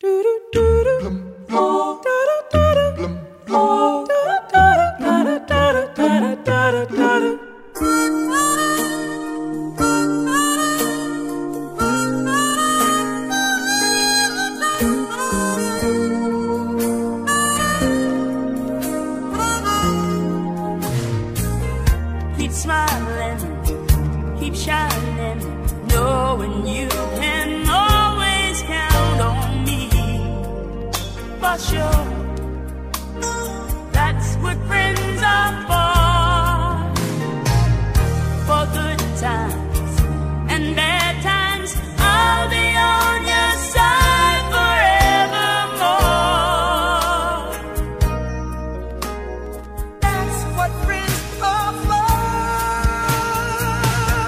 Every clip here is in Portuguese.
Keep smiling, keep shining, knowing you can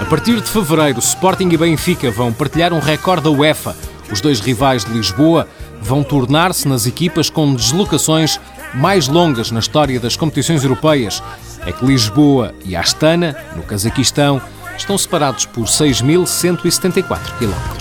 A partir de fevereiro, Sporting e Benfica vão partilhar um recorde da UEFA. Os dois rivais de Lisboa vão tornar-se nas equipas com deslocações mais longas na história das competições europeias. É que Lisboa e Astana, no Cazaquistão, estão separados por 6.174 km.